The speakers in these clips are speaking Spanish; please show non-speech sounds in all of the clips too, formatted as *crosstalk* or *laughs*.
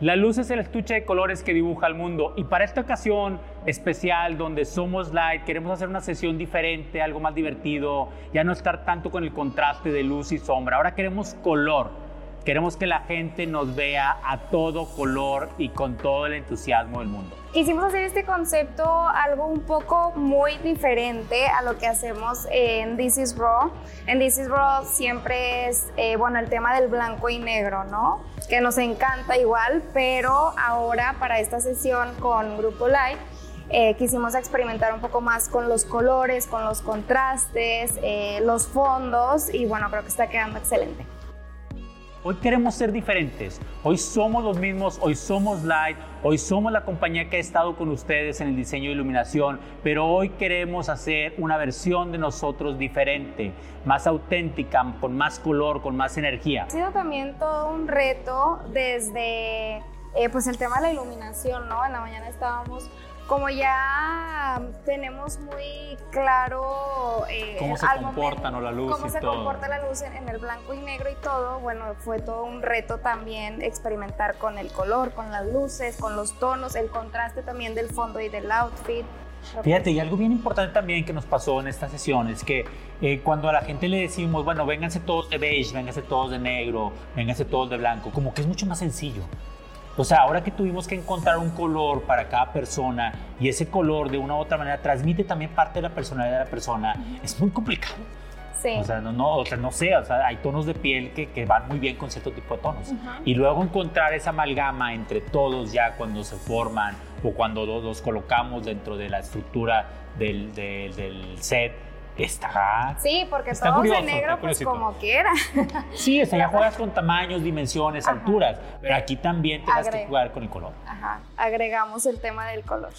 La luz es el estuche de colores que dibuja el mundo y para esta ocasión especial donde somos light, queremos hacer una sesión diferente, algo más divertido, ya no estar tanto con el contraste de luz y sombra, ahora queremos color. Queremos que la gente nos vea a todo color y con todo el entusiasmo del mundo. Quisimos hacer este concepto algo un poco muy diferente a lo que hacemos en This is Raw. En This is Raw siempre es, eh, bueno, el tema del blanco y negro, ¿no? Que nos encanta igual, pero ahora para esta sesión con Grupo Light eh, quisimos experimentar un poco más con los colores, con los contrastes, eh, los fondos y bueno, creo que está quedando excelente. Hoy queremos ser diferentes. Hoy somos los mismos, hoy somos Light, hoy somos la compañía que ha estado con ustedes en el diseño de iluminación, pero hoy queremos hacer una versión de nosotros diferente, más auténtica, con más color, con más energía. Ha sido también todo un reto desde eh, pues el tema de la iluminación, ¿no? En la mañana estábamos como ya tenemos muy claro eh, cómo se comporta la luz cómo se comporta la luz en, el blanco y negro y todo, bueno, fue todo un reto también experimentar con el color, con las luces, con los tonos, el contraste también del fondo y del outfit. Fíjate, y algo bien importante también que nos pasó en esta sesión es que eh, cuando a la gente le decimos, bueno, vénganse todos de beige, vénganse todos de negro, vénganse todos de blanco, como que es mucho más sencillo. O sea, ahora que tuvimos que encontrar un color para cada persona y ese color de una u otra manera transmite también parte de la personalidad de la persona, es muy complicado. Sí. O sea, no, no, o sea, no sé, o sea, hay tonos de piel que, que van muy bien con cierto tipo de tonos. Y luego encontrar esa amalgama entre todos ya cuando se forman o cuando los, colocamos dentro de la estructura del, del set, está. Sí, porque todos de negro, pues como quiera. Sí, o sea, ya *laughs* juegas con tamaños, dimensiones, alturas, pero aquí también tienes que jugar con el color. Ajá, agregamos el tema del color.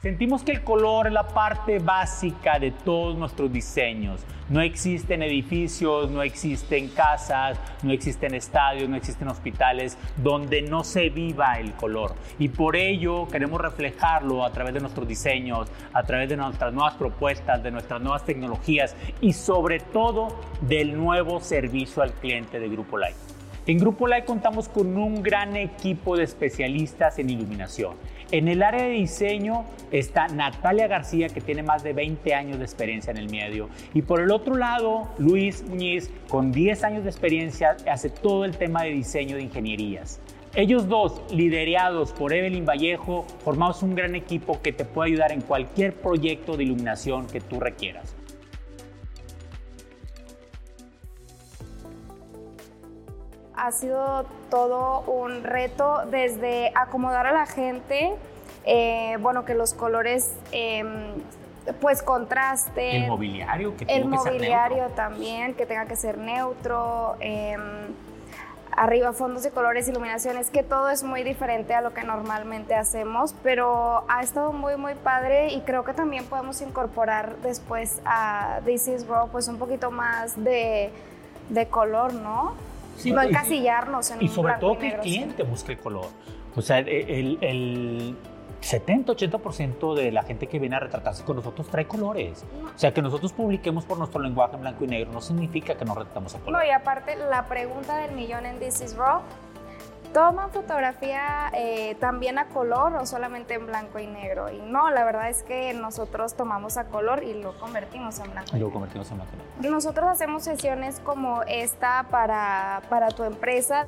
Sentimos que el color es la parte básica de todos nuestros diseños. No existen edificios, no existen casas, no existen estadios, no existen hospitales donde no se viva el color. Y por ello queremos reflejarlo a través de nuestros diseños, a través de nuestras nuevas propuestas, de nuestras nuevas tecnologías y sobre todo del nuevo servicio al cliente de Grupo Light. En Grupo Light contamos con un gran equipo de especialistas en iluminación en el área de diseño está Natalia García, que tiene más de 20 años de experiencia en el medio. Y por el otro lado, Luis Muñiz, con 10 años de experiencia, hace todo el tema de diseño de ingenierías. Ellos dos, liderados por Evelyn Vallejo, formamos un gran equipo que te puede ayudar en cualquier proyecto de iluminación que tú requieras. Ha sido todo un reto desde acomodar a la gente, eh, bueno, que los colores em, pues contraste. El mobiliario, que El mobiliario también, que tenga que ser neutro. Em, arriba fondos de colores, iluminaciones, que todo es muy diferente a lo que normalmente hacemos, pero ha estado muy muy padre y creo que también podemos incorporar después a This is Raw pues un poquito más de, de color, ¿no? No encasillarnos en Y sobre todo que el cliente busque el color. O sea, el, el 70-80% de la gente que viene a retratarse con nosotros trae colores. O sea, que nosotros publiquemos por nuestro lenguaje en blanco y negro no significa que nos retratamos a color. No, y aparte, la pregunta del millón en This is Raw ¿Toman fotografía eh, también a color o solamente en blanco y negro? Y no, la verdad es que nosotros tomamos a color y lo convertimos en blanco. Y lo convertimos en blanco. Nosotros hacemos sesiones como esta para, para tu empresa.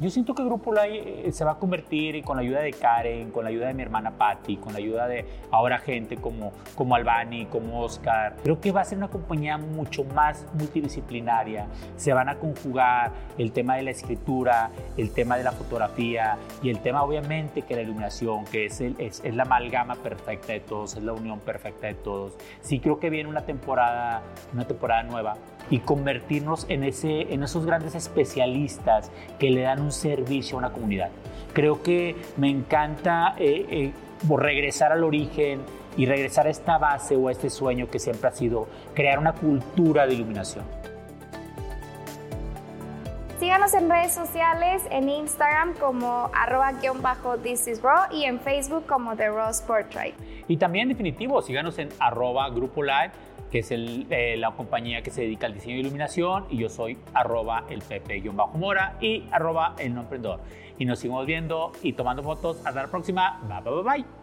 Yo siento que Grupo Live eh, se va a convertir con la ayuda de Karen, con la ayuda de mi hermana Patty, con la ayuda de ahora gente como, como Albani, como Oscar, creo que va a ser una compañía mucho más multidisciplinaria. Se van a conjugar el tema de la escritura, el tema de la fotografía y el tema obviamente que la iluminación, que es, el, es, es la amalgama perfecta de todos, es la unión perfecta de todos. Sí creo que viene una temporada, una temporada nueva y convertirnos en, ese, en esos grandes especialistas que le dan un servicio a una comunidad. Creo que me encanta eh, eh, regresar al origen y regresar a esta base o a este sueño que siempre ha sido crear una cultura de iluminación. Síganos en redes sociales, en Instagram como arroba This is Raw y en Facebook como The Raw Portrait. Y también, definitivo, síganos en arroba Grupo Live que es eh, la compañía que se dedica al diseño de iluminación, y yo soy arroba el pepe-mora y arroba el no emprendedor. Y nos seguimos viendo y tomando fotos. Hasta la próxima. Bye, bye, bye.